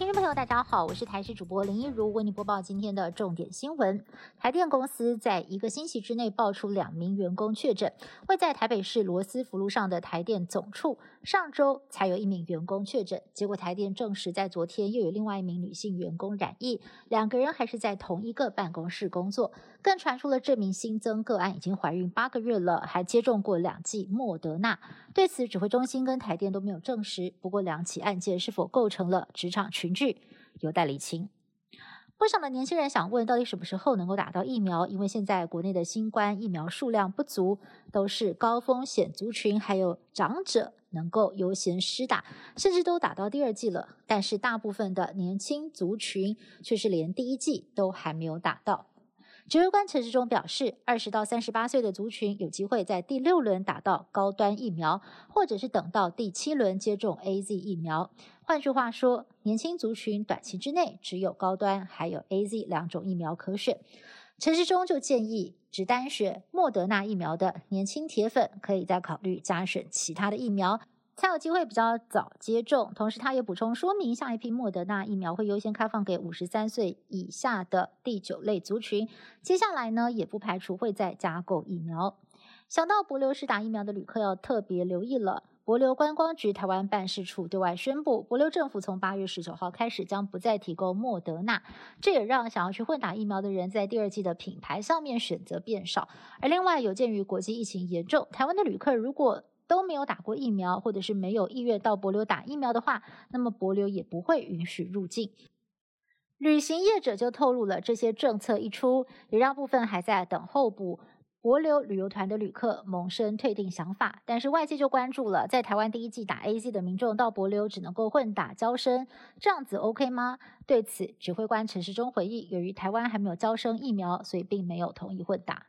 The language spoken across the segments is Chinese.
听众朋友，大家好，我是台视主播林一如，为您播报今天的重点新闻。台电公司在一个星期之内爆出两名员工确诊，位在台北市罗斯福路上的台电总处，上周才有一名员工确诊，结果台电证实在昨天又有另外一名女性员工染疫，两个人还是在同一个办公室工作，更传出了这名新增个案已经怀孕八个月了，还接种过两剂莫德纳。对此，指挥中心跟台电都没有证实。不过，两起案件是否构成了职场群聚，有待厘清。不少的年轻人想问，到底什么时候能够打到疫苗？因为现在国内的新冠疫苗数量不足，都是高风险族群，还有长者能够优先施打，甚至都打到第二剂了。但是，大部分的年轻族群却是连第一剂都还没有打到。指挥官陈时中表示，二十到三十八岁的族群有机会在第六轮打到高端疫苗，或者是等到第七轮接种 A Z 疫苗。换句话说，年轻族群短期之内只有高端还有 A Z 两种疫苗可选。陈时中就建议，只单选莫德纳疫苗的年轻铁粉，可以再考虑加选其他的疫苗。才有机会比较早接种。同时，他也补充说明，下一批莫德纳疫苗会优先开放给五十三岁以下的第九类族群。接下来呢，也不排除会再加购疫苗。想到博流施打疫苗的旅客要特别留意了。博流观光局台湾办事处对外宣布，博流政府从八月十九号开始将不再提供莫德纳，这也让想要去混打疫苗的人在第二季的品牌上面选择变少。而另外，有鉴于国际疫情严重，台湾的旅客如果都没有打过疫苗，或者是没有意愿到博流打疫苗的话，那么博流也不会允许入境。旅行业者就透露了，这些政策一出，也让部分还在等候补博流旅游团的旅客萌生退订想法。但是外界就关注了，在台湾第一季打 A Z 的民众到博流只能够混打招生，这样子 OK 吗？对此，指挥官陈时中回忆，由于台湾还没有招生疫苗，所以并没有同意混打。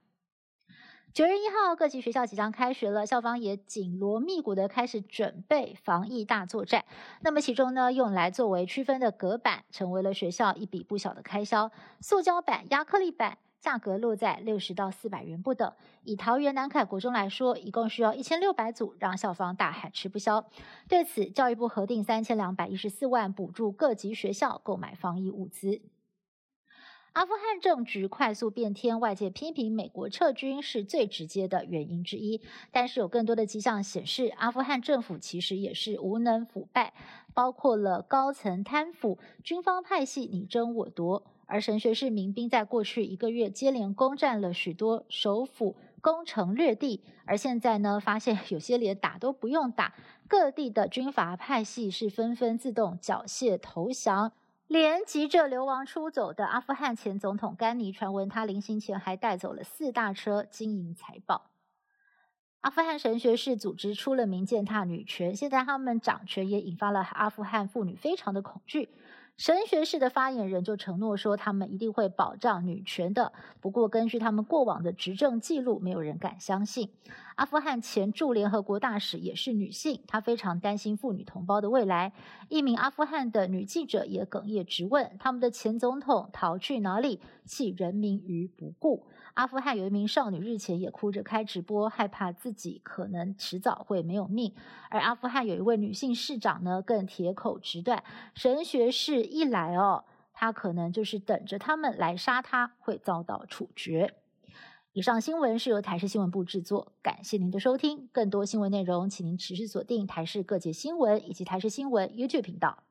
九月一号，各级学校即将开学了，校方也紧锣密鼓的开始准备防疫大作战。那么其中呢，用来作为区分的隔板，成为了学校一笔不小的开销。塑胶板、亚克力板价格落在六十到四百元不等。以桃园南凯国中来说，一共需要一千六百组，让校方大喊吃不消。对此，教育部核定三千两百一十四万补助各级学校购买防疫物资。阿富汗政局快速变天，外界批评美国撤军是最直接的原因之一。但是有更多的迹象显示，阿富汗政府其实也是无能腐败，包括了高层贪腐、军方派系你争我夺。而神学士民兵在过去一个月接连攻占了许多首府，攻城略地。而现在呢，发现有些连打都不用打，各地的军阀派系是纷纷自动缴械投降。连急着流亡出走的阿富汗前总统甘尼，传闻他临行前还带走了四大车金银财宝。阿富汗神学士组织出了名践踏女权，现在他们掌权也引发了阿富汗妇女非常的恐惧。神学士的发言人就承诺说，他们一定会保障女权的。不过，根据他们过往的执政记录，没有人敢相信。阿富汗前驻联合国大使也是女性，她非常担心妇女同胞的未来。一名阿富汗的女记者也哽咽直问：他们的前总统逃去哪里，弃人民于不顾？阿富汗有一名少女日前也哭着开直播，害怕自己可能迟早会没有命。而阿富汗有一位女性市长呢，更铁口直断：神学士一来哦，他可能就是等着他们来杀他，会遭到处决。以上新闻是由台视新闻部制作，感谢您的收听。更多新闻内容，请您持续锁定台视各界新闻以及台视新闻 YouTube 频道。